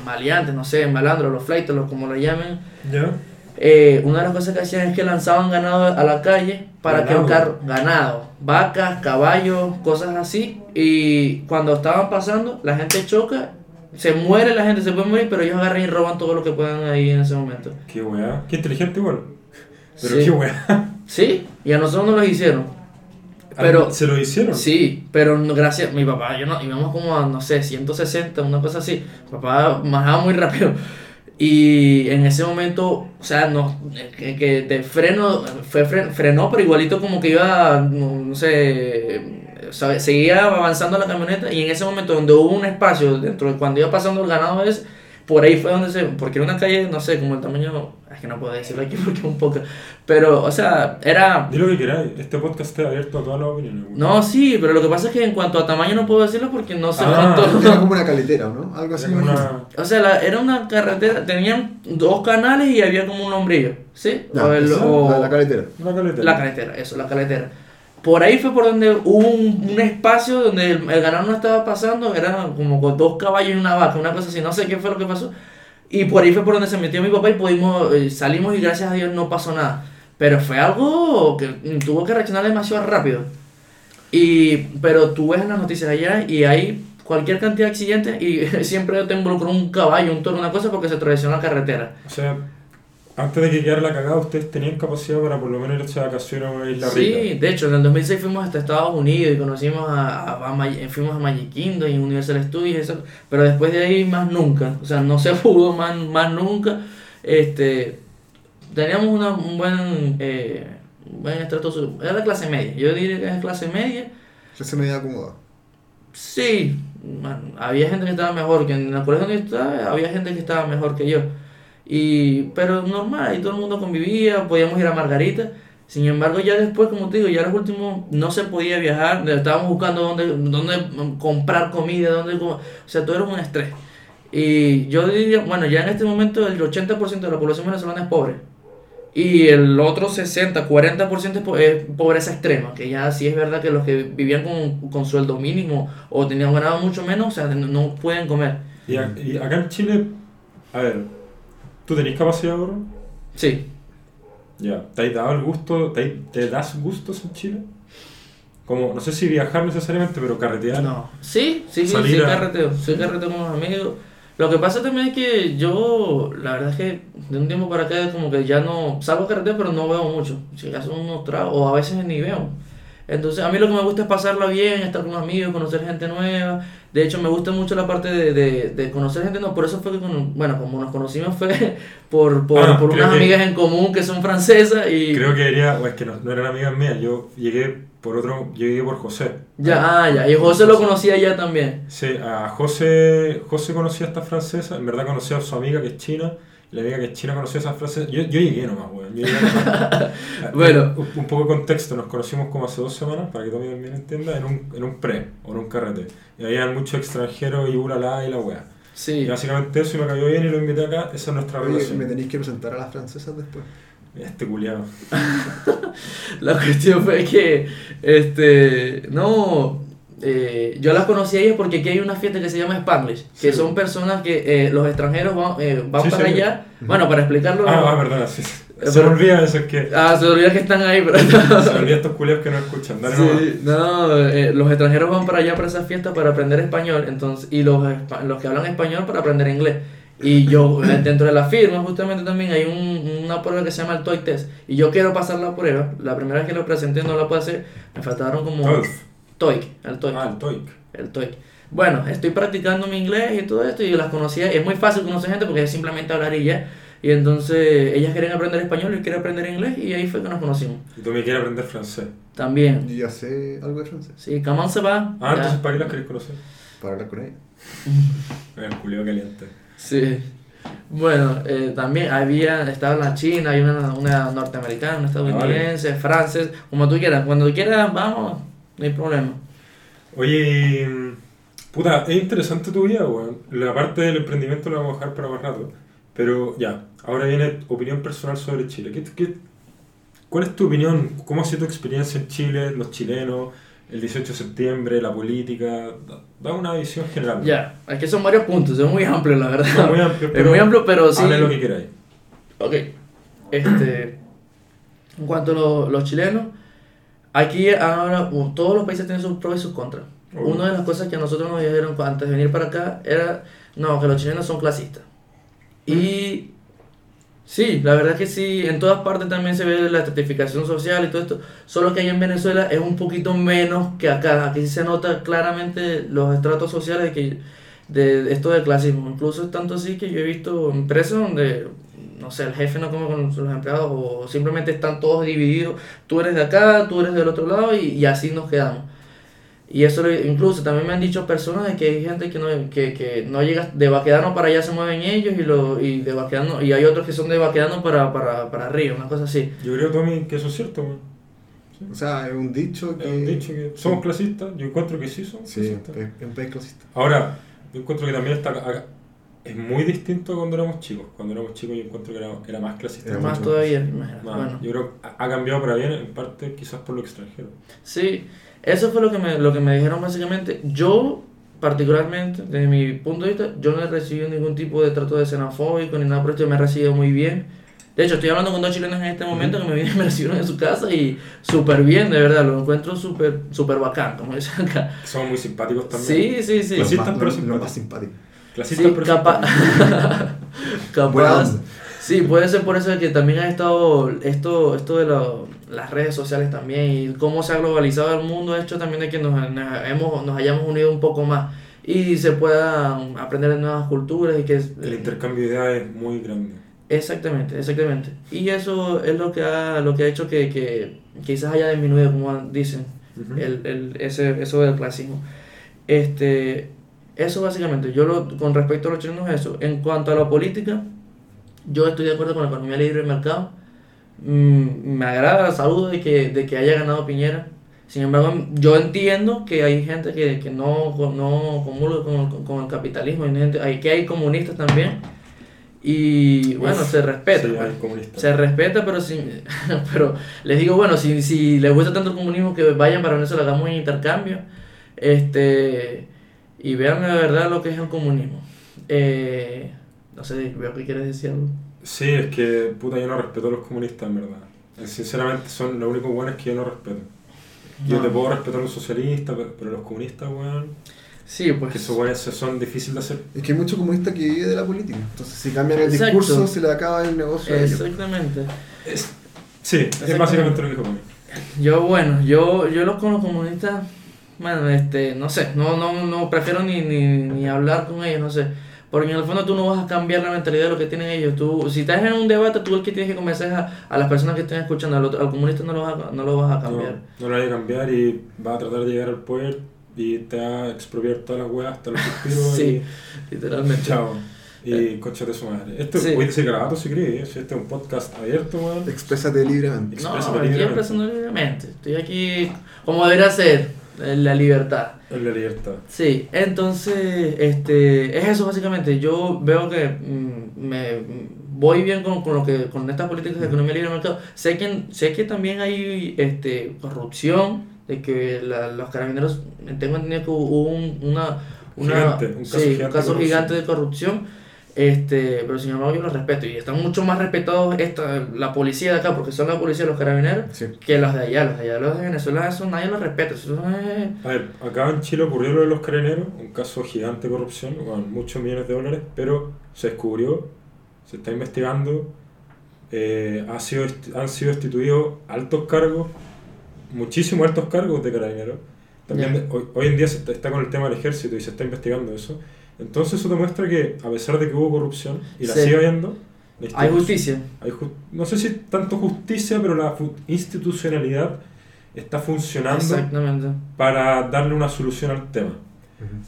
maleantes, no sé, malandros, los fleitos, los como lo llamen, ¿Ya? Eh, una de las cosas que hacían es que lanzaban ganado a la calle para que Ganado. un carro, ganado, vacas, caballos, cosas así, y cuando estaban pasando, la gente choca, se muere la gente, se puede morir, pero ellos agarran y roban todo lo que puedan ahí en ese momento. Qué weá. Qué inteligente igual. Pero Sí. qué weá. Sí, y a nosotros nos los hicieron. Pero, ¿Se lo hicieron? sí, pero no- gracias, mi papá, yo no, íbamos como a, no sé, 160, una cosa así. Mi papá manejaba muy rápido. Y en ese momento, o sea, no, que, que de freno, fue fre- frenó, pero igualito como que iba, no, no sé, seguía avanzando la camioneta y en ese momento donde hubo un espacio dentro de cuando iba pasando el ganado ese, por ahí fue donde se, porque era una calle, no sé, como el tamaño, es que no puedo decirlo aquí porque es un poco, pero, o sea, era... Di lo que queráis. Este podcast está abierto a todas las opiniones. No, sí, pero lo que pasa es que en cuanto a tamaño no puedo decirlo porque no sé Ah. cuánto... Era como una caletera, ¿no? Algo así. Era una- O sea, la- era una carretera, tenían dos canales y había como un hombrillo, ¿sí? O el- o- la, la caletera. Una caleta. la carretera, eso, la carretera. Por ahí fue por donde hubo un, un espacio donde el, el ganado no estaba pasando, era como con dos caballos y una vaca, una cosa así, no sé qué fue lo que pasó. Y por ahí fue por donde se metió mi papá y pudimos, eh, salimos y gracias a Dios no pasó nada. Pero fue algo que tuvo que reaccionar demasiado rápido. Y, pero tú ves en las noticias allá y hay cualquier cantidad de accidentes y siempre te involucró un caballo, un toro, una cosa porque se atravesó la carretera. O sea, antes de que quedara la cagada, ustedes tenían capacidad para por lo menos irse de vacaciones a una isla Sí, rica. de hecho, en el 2006 fuimos hasta Estados Unidos y conocimos a, a, a fuimos a Magic Kingdom y Universal Studios, eso, pero después de ahí más nunca, o sea, no se pudo más, más nunca. Este, teníamos una, un buen, eh, un buen estrato, era la clase media, yo diría que es clase media. Que se me dio acomodado. Sí, man, había gente que estaba mejor, que en el colegio donde estaba había gente que estaba mejor que yo. Y, pero normal, ahí todo el mundo convivía, podíamos ir a Margarita. Sin embargo, ya después, como te digo, ya los últimos no se podía viajar, estábamos buscando dónde, dónde comprar comida, dónde, o sea, todo era un estrés. Y yo diría, bueno, ya en este momento el 80% de la población venezolana es pobre. Y el otro 60, 40% es po- es pobreza extrema, que ya sí es verdad que los que vivían con, con sueldo mínimo o tenían ganado mucho menos, o sea, no, pueden comer. Y acá en Chile, A ver, ¿tú tenés capacidad de ahorro? Sí. Ya. ¿Te has dado el gusto, te, te das gustos en Chile? Como, no sé si viajar necesariamente, pero carretear. No. Sí, sí, sí, sí, a- carreteo. Sí, carreteo con los amigos. Lo que pasa también es que yo, la verdad es que de un tiempo para acá, como que ya no salgo a carretera, pero no veo mucho. Si acaso unos tragos, o a veces ni veo. Entonces, a mí lo que me gusta es pasarla bien, estar con amigos, conocer gente nueva. De hecho, me gusta mucho la parte de, de, de conocer gente nueva. Por eso fue que, con- bueno, como nos conocimos fue por, por, Ah, por unas que- amigas en común que son francesas y... Creo que diría, o es que no, no eran amigas mías, yo llegué por otro, yo llegué por José. Ya, ah, ya. Y José lo conocía ya también. Sí, a José, José conocía a esta francesa, en verdad conocía a su amiga que es china, la amiga que china conocía a esa francesa. Yo, yo llegué nomás, weón. yo llegué nomás. Bueno. Un, un poco de contexto, nos conocimos como hace dos semanas, para que tú también entiendas, en un, en un pre o en un carrete. Y había muchos extranjeros y ulala y la wea. Y Sí. básicamente eso y me cayó bien y lo invité acá, esa es nuestra relación. me tenéis que presentar a las francesas después. Este culiado. La cuestión fue que, este, no, eh, yo las conocí a ellas porque aquí hay una fiesta que se llama Spanglish, que Sí. son personas que eh, los extranjeros van, eh, van Sí, para sí. allá. Bueno, para explicarlo. Ah, ah, verdad, sí. Se me olvida eso, es que. Ah, se olvida que están ahí, pero... Se me olvida estos culiados que no escuchan. Dale. Sí, no, los extranjeros van para allá para esa fiesta para aprender español, entonces, y los, los que hablan español para aprender inglés. Y yo, dentro de la firma, justamente también hay un- una prueba que se llama el TOEIC test. Y yo quiero pasar la prueba. La primera vez que lo presenté no la pude hacer. Me faltaron como... TOEFL. TOEIC, el TOEIC. Ah, el TOEIC. El TOEIC. Bueno, estoy practicando mi inglés y todo esto y las conocía. Es muy fácil conocer gente porque es simplemente hablar y ya. Y entonces ellas quieren aprender español y yo quiero aprender inglés y ahí fue que nos conocimos. Y tú me quieres aprender francés. También. Yo ya sé algo de francés. Sí, comment se va? Ah, entonces ¿para qué las querés conocer? Para hablar con ella. El culiado caliente. Sí. Bueno, eh, también había, estaba la China, hay una, una norteamericana, una estadounidense, francés, como tú quieras. Cuando tú quieras, vamos, no hay problema. Oye, puta, es interesante tu vida, weón. La parte del emprendimiento la vamos a dejar para más rato. Pero ya, ahora viene opinión personal sobre Chile. ¿Qué, qué, cuál es tu opinión? ¿Cómo ha sido tu experiencia en Chile, los chilenos, el 18 de septiembre, la política? Da, una visión general. Ya, es que son varios puntos, es muy amplio, la verdad. No, muy amplio, es muy amplio, pero sí. Hable lo que queráis. Ok. Este, en cuanto a lo- los chilenos, aquí ahora todos los países tienen sus pros y sus contras. Oh. Una de las cosas que a nosotros nos dijeron antes de venir para acá era, no, que los chilenos son clasistas. Y sí, la verdad es que sí, en todas partes también se ve la estratificación social y todo esto, solo que allá en Venezuela es un poquito menos que acá. Aquí sí se nota claramente los estratos sociales de, que, de esto del clasismo. Incluso es tanto así que yo he visto empresas donde, no sé, el jefe no come con los empleados o simplemente están todos divididos. Tú eres de acá, tú eres del otro lado y, y así nos quedamos. Y eso incluso también me han dicho personas de que hay gente que no, que, que no llega de Baquedano para allá se mueven ellos y, lo, y de Baquedano, y hay otros que son de Baquedano para, para, para arriba, una cosa así. Yo creo, Tommy, que eso es cierto, weón. O sea, es un dicho que. Es un dicho que somos clasistas. Yo encuentro que sí somos Sí, clasistas. es es un país clasista. Ahora, yo encuentro que también está acá- es muy distinto a cuando éramos chicos. Cuando éramos chicos yo encuentro que era, era más clasista. Era Más todavía, imagínate. Más. Bueno. Yo creo que ha cambiado para bien, en parte quizás por lo extranjero. Sí, eso fue lo que me, lo que me dijeron básicamente. Yo, particularmente, desde mi punto de vista, yo no he recibido ningún tipo de trato de xenofóbico ni nada por esto, me he recibido muy bien. De hecho, estoy hablando con dos chilenos en este momento que me, vienen- me recibieron en su casa y súper bien, de verdad, lo encuentro súper súper bacán, como dicen acá. Somos muy simpáticos también. Sí, sí, sí. Sí. Lo Clasistas, más- pero lo- lo simpáticos. Clasistas, Sí, capa- capaz. onda. Sí, puede ser por eso que también ha estado esto, esto de lo- las redes sociales también y cómo se ha globalizado el mundo ha hecho también de que nos, nos hemos, nos hayamos unido un poco más y se pueda aprender de nuevas culturas y que El intercambio de ideas es muy grande. exactamente, exactamente. Y eso es lo que ha, lo que ha hecho que, que quizás haya disminuido, como dicen, Ujú. el, el, ese, eso del clasismo. Este, eso básicamente, yo lo, con respecto a los chilenos eso. En cuanto a la política, yo estoy de acuerdo con la economía libre del mercado. Mm, me agrada, saludo de que, de que haya ganado Piñera. Sin embargo, yo entiendo que hay gente que, que no, no comulga con, con el capitalismo, hay gente, hay, que hay comunistas también. Y bueno, Uf, se respeta. sí, pues. Se respeta, pero si, pero les digo, bueno, si, si les gusta tanto el comunismo, que vayan para Venezuela, hagamos un intercambio, este, y vean la verdad lo que es el comunismo. Eh, No sé, veo que quieres decir algo. Sí, es que puta yo no respeto a los comunistas en verdad. Eh, Sinceramente son los únicos buenos que yo no respeto. Yo No. te puedo respetar a los socialistas, pero, pero los comunistas, weón, Sí, pues. que esos weones son difíciles de hacer. Es que hay mucho comunista que vive de la política. Entonces, si cambian el Exacto. discurso, se le acaba el negocio a ellos. Exactamente. Es- sí, es Exactamente. básicamente lo que dijo conmigo. Yo, bueno, yo, yo los con los comunistas, bueno, este, no sé, no, no, no, prefiero ni, ni, ni hablar con ellos, no sé. Porque en el fondo tú no vas a cambiar la mentalidad de lo que tienen ellos. Tú, si estás en un debate, tú el que tienes que convencer a, a las personas que estén escuchando. Al, otro- al comunista no lo, vas a, no lo vas a cambiar. No, no lo voy a cambiar y va a tratar de llegar al poder y te va a expropiar todas las weas hasta los suspiros Sí, literalmente. y chao. Y coche de su madre. Esto Sí. puede ser grabado si querés, si este es un podcast abierto, weón. Exprésate libremente. No, Exprésate me estoy libremente. expresando libremente. Estoy aquí como debería ser, en la libertad. En la libertad. Sí, entonces, este, es eso básicamente. Yo veo que mm, me voy bien con, con lo que con estas políticas de economía libre de mercado. Sé que sé que también hay este corrupción de que la- los carabineros tengo entendido que hubo un, una una Gigante, un caso sí, gigante un caso de gigante de corrupción. Este, pero sin embargo yo los respeto y están mucho más respetados esta, la policía de acá porque son la policía los carabineros Sí. que los de allá, los de allá, los de Venezuela, eso nadie los respeta, eso es- A ver, acá en Chile ocurrió lo de los carabineros, un caso gigante de corrupción, con muchos millones de dólares, pero se descubrió, se está investigando, eh, ha sido, han sido destituidos altos cargos, muchísimos altos cargos de carabineros. También de- hoy, hoy en día se está, está con el tema del ejército y se está investigando eso. Entonces eso demuestra que a pesar de que hubo corrupción y la Sí. sigue habiendo, la hay justicia. hay ju- no sé si tanto justicia, pero la institucionalidad está funcionando Exactamente. para darle una solución al tema.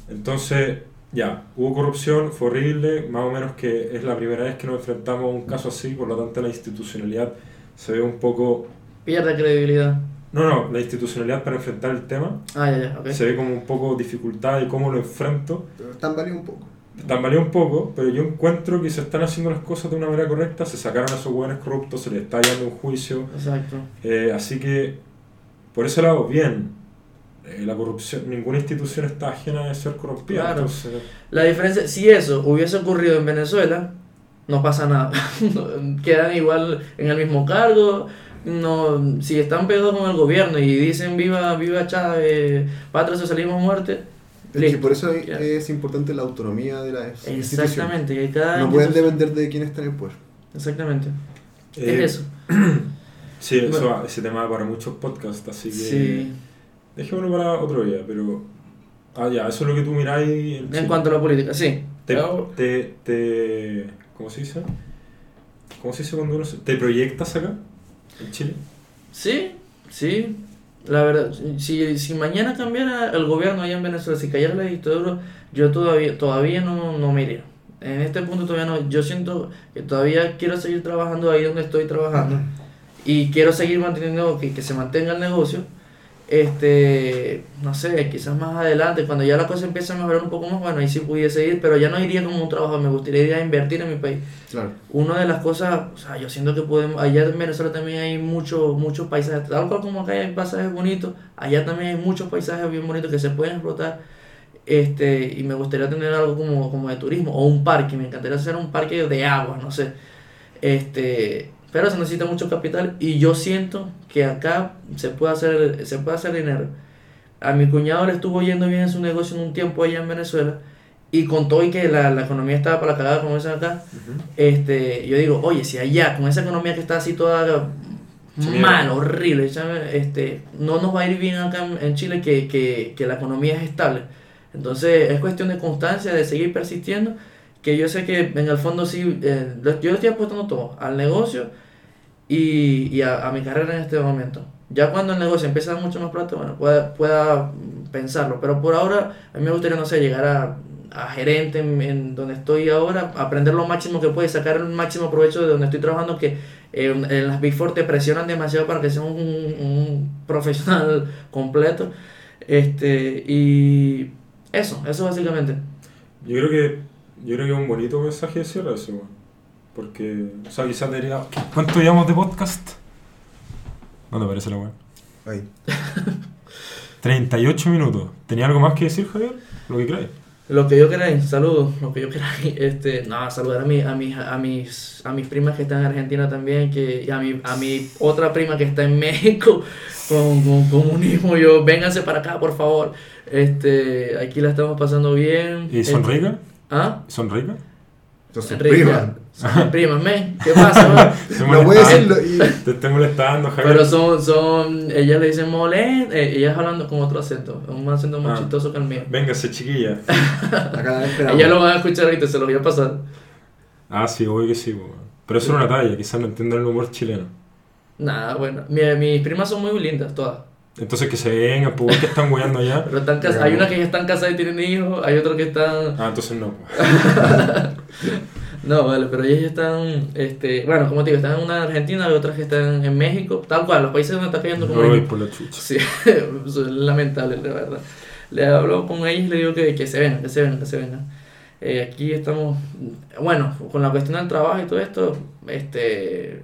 Entonces, ya, hubo corrupción, fue horrible, más o menos que es la primera vez que nos enfrentamos a un caso así, por lo tanto la institucionalidad se ve un poco... Pierde credibilidad. No, no, la institucionalidad para enfrentar el tema Ah, ya, ya, ok. se ve como un poco dificultad y cómo lo enfrento. Pero tambaleó un poco. Tambaleó un poco, pero yo encuentro que se están haciendo las cosas de una manera correcta, se sacaron a esos hueones corruptos, se les está dando un juicio, Exacto. Eh, así que, por ese lado, bien. Eh, la corrupción, ninguna institución está ajena de ser corrompida. Claro. entonces, La diferencia, si eso hubiese ocurrido en Venezuela, no pasa nada. Quedan igual en el mismo cargo. No, si están pegados con el gobierno y dicen viva, viva Chávez, patria, socialismo, muerte, Es que por eso es importante la autonomía de las instituciones. exactamente. que cada No pueden depender de quién está en el poder. Exactamente. eh, es eso. Sí, eso, Bueno. va- ese tema va para muchos podcasts, así que Sí. dejémoslo para otro día, pero... Ah, ya, eso es lo que tú miráis en cuanto a la política, sí. Te, Pero- te, te- ¿Cómo se dice? ¿Cómo se dice cuando uno se... ¿Te proyectas acá? ¿En Chile? Sí, sí. La verdad, si, si mañana cambiara el gobierno allá en Venezuela, si cayera la dictadura, yo todavía, todavía no, no me iría. En este punto todavía no. Yo siento que todavía quiero seguir trabajando ahí donde estoy trabajando. Y quiero seguir manteniendo, que, que se mantenga el negocio. Este, no sé, quizás más adelante, cuando ya la cosa empiece a mejorar un poco más, bueno, ahí sí pudiese ir, pero ya no iría como un trabajo, me gustaría ir a invertir en mi país Claro. una de las cosas, o sea, yo siento que podemos, allá en Venezuela también hay muchos muchos paisajes, tal cual como acá hay paisajes bonitos, allá también hay muchos paisajes bien bonitos que se pueden explotar, este, y me gustaría tener algo como, como de turismo, o un parque, me encantaría hacer un parque de agua, no sé, este, pero se necesita mucho capital, y yo siento que acá se puede hacer, se puede hacer dinero. A mi cuñado le estuvo yendo bien en su negocio en un tiempo allá en Venezuela, y con todo y que la, la economía estaba para la cagada como dicen acá, este, yo digo, oye, si allá, con esa economía que está así toda Sí, mal, mira. horrible, este, no nos va a ir bien acá en, en Chile que, que, que la economía es estable. Entonces es cuestión de constancia, de seguir persistiendo, que yo sé que en el fondo sí, eh, yo estoy apostando todo, al negocio y, y a, a mi carrera en este momento. Ya cuando el negocio empieza a dar mucho más plata, bueno, pueda, pueda pensarlo, pero por ahora a mí me gustaría, no sé, llegar a, gerente en, donde estoy ahora, aprender lo máximo que puede, sacar el máximo provecho de donde estoy trabajando, que eh, en las Big Four te presionan demasiado para que seas un, un profesional completo. Este, y eso, eso básicamente. Yo creo que yo creo que es un bonito mensaje de cierre ese, weón. Porque, o sea, quizás debería... ¿Cuánto llevamos de podcast? ¿No te parece la weón? Ahí. 38 minutos. ¿Tenía algo más que decir, Javier? Lo que crees. Lo que yo queráis, saludos, lo que yo queráis. Este, no, saludar a, mi, a, mis, a, mis, a mis primas que están en Argentina también, que, y a, mi, a mi otra prima que está en México con, con comunismo. Yo, vénganse para acá, por favor. Este, aquí la estamos pasando bien. ¿Y son Este, ricas? ¿Ah? ¿Son ricas? Entonces, Rica. prima. Son primas, men. ¿Qué pasa, No puede molestando. decirlo. Te estoy molestando, Javier. Pero son, son, ellas le dicen mole, eh, ellas hablando con otro acento, un acento más Ah. chistoso que el mío. Véngase, chiquilla. Ellas lo van a escuchar ahorita, se los voy a pasar. Ah, sí, obvio que sí. Pero eso es una talla, quizás no entiendan el humor chileno. Nada, bueno, mi- mis primas son muy lindas, todas. Entonces que se vengan, pues que están guiando allá. Pero están cas- hay unas que ya están casadas y tienen hijos, hay otros que están... Ah, entonces no. po. No, vale, pero ellas están, este, bueno, como te digo, están en una en Argentina, hay otras que están en México, tal cual, los países donde está cayendo como Uy, por la chucha. Sí, es lamentable, la verdad. Le hablo con ellos y le digo que, que se vengan, que se vengan, que se vengan. Eh, aquí estamos, bueno, con la cuestión del trabajo y todo esto, este,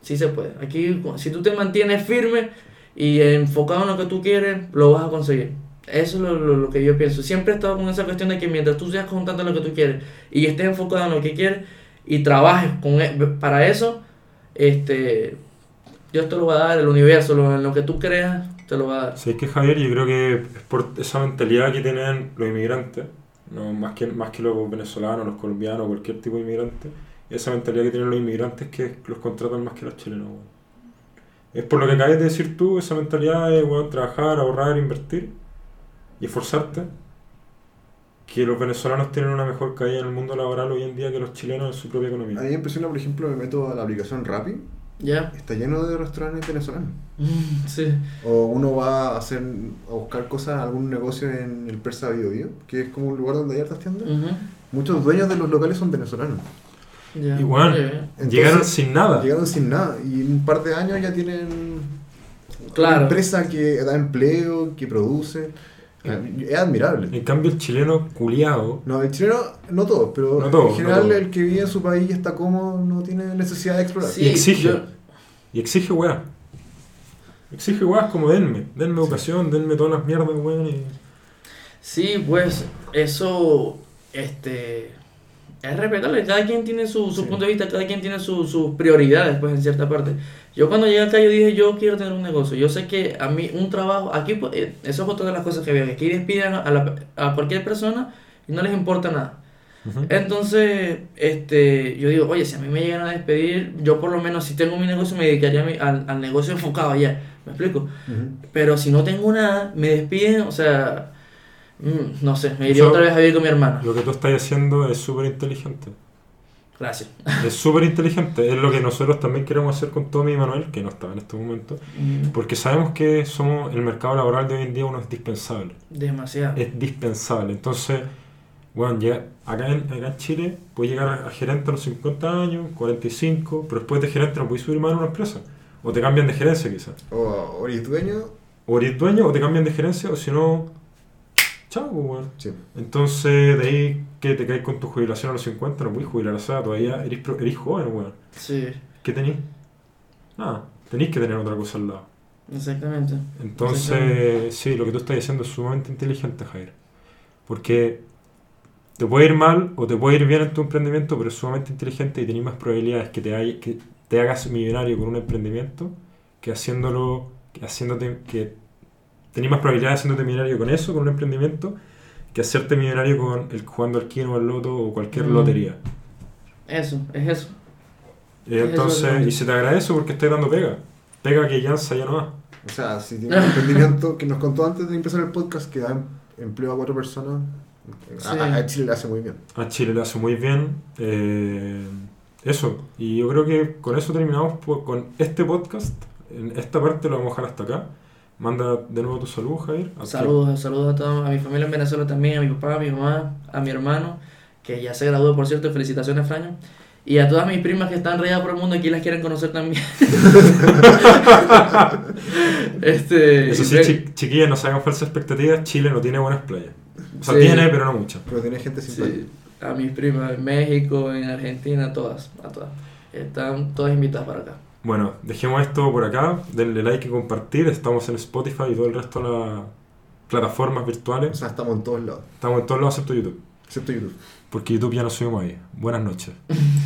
sí se puede. Aquí, si tú te mantienes firme y enfocado en lo que tú quieres, lo vas a conseguir. Eso es lo, lo- que yo pienso. Siempre he estado con esa cuestión de que mientras tú seas constante en lo que tú quieres y estés enfocado en lo que quieres y trabajes con, e- para eso, este, Dios te lo va a dar, el universo, lo, en lo que tú creas, te lo va a dar. Sí, es que Javier, yo creo que es por esa mentalidad que tienen los inmigrantes, no más que, más que los venezolanos, los colombianos, cualquier tipo de inmigrante, esa mentalidad que tienen los inmigrantes que los contratan más que los chilenos. Es por lo que acabas de decir tú, esa mentalidad de trabajar, ahorrar, invertir y esforzarte, que los venezolanos tienen una mejor caída en el mundo laboral hoy en día que los chilenos en su propia A mí economía. me impresiona, por ejemplo, me meto a la aplicación Rappi, ¿Ya? está lleno de restaurantes venezolanos. Mm, Sí. O uno va a hacer a buscar cosas, algún negocio en el Persa Bio Bio, que es como un lugar donde hay hartas tiendas. Ujú. Muchos dueños de los locales son venezolanos. Ya. Y bueno, Sí. Entonces, llegaron sin nada. Llegaron sin nada y en un par de años ya tienen Claro. una empresa que da empleo, que produce. Es admirable. En cambio, el chileno culiado No, el chileno, no todos, pero No todos, en general no el que vive en su país y está cómodo no tiene necesidad de explorar. Sí, y exige. yo- Y exige weá. Exige weá como denme. Denme educación, denme todas las mierdas, weón. Y... Sí, pues eso, este, es respetable. Cada quien tiene su, su Sí. punto de vista, cada quien tiene su- sus prioridades, pues en cierta parte. Yo cuando llegué acá yo dije, yo quiero tener un negocio. Yo sé que a mí un trabajo, aquí, pues, eh, eso es otra de las cosas que veo, que aquí despiden a, la- a cualquier persona y no les importa nada. Entonces, este, yo digo, oye, si a mí me llegan a despedir, yo por lo menos si tengo mi negocio me dedicaría a mi- al, al negocio enfocado allá. ¿Me explico? Pero si no tengo nada, me despiden, o sea, mm, no sé, me iría otra vez a vivir con mi hermana. Lo que tú estás haciendo es súper inteligente. Gracias. Es súper inteligente. Es lo que nosotros también queremos hacer con Tommy y Manuel, que no estaba en este momento. Mm, Porque sabemos que somos el mercado laboral de hoy en día uno es dispensable. Demasiado. Es dispensable. Entonces, bueno, llega, acá, en, acá en Chile puedes llegar a, a gerente a los 50 años, 45, pero después de gerente no puedes subir más en una empresa. O te cambian de gerencia quizás. O, o eres dueño, O eres dueño o te cambian de gerencia, o si no, chao, pues, weón. sí. Entonces, de ahí que te caes con tu jubilación a los 50, no puedes jubilar, o sea, todavía eres, pro- eres joven, weón. Sí, ¿Qué tenés? Nada, tenéis que tener otra cosa al lado. exactamente. Entonces, sí, lo que tú estás diciendo es sumamente inteligente, Javier. Porque te puede ir mal o te puede ir bien en tu emprendimiento, pero es sumamente inteligente y tenés más probabilidades que te, hay- que te hagas millonario con un emprendimiento que haciéndolo, que haciéndote, que tenés más probabilidades haciéndote millonario con eso, con un emprendimiento, que hacerte millonario con el jugando al kino o al loto o cualquier Mm. lotería. Eso, es eso. Y Eso entonces, y se te agradece porque estás dando pega. Pega que Jansa ya no da. O sea, si tiene un emprendimiento que nos contó antes de empezar el podcast que da em- empleo a cuatro personas, a- Sí. a, a Chile le hace muy bien. A Chile le hace muy bien. eh, eso. Y yo creo que con eso terminamos por- con este podcast. En esta parte lo vamos a dejar hasta acá. Manda de nuevo tu saludo, Javier. ¿A Saludos, saludos a toda a mi familia en Venezuela también, a mi papá, a mi mamá, a mi hermano, que ya se graduó, por cierto, felicitaciones, Fraño. Y a todas mis primas que están regadas por el mundo y aquí las quieren conocer también. este, Eso sí, chiquillas, no se hagan falsas expectativas. Chile no tiene buenas playas. O sea, Sí. tiene, pero no muchas. Pero tiene gente simpática. Sí, a mis primas en México, en Argentina, todas, a todas. Están todas invitadas para acá. Bueno, dejemos esto por acá. Denle like y compartir. Estamos en Spotify y todo el resto de la- plataformas O virtuales. sea, estamos en todos lados. Estamos en todos lados excepto YouTube. Excepto YouTube. Porque YouTube ya no subimos ahí. Buenas noches.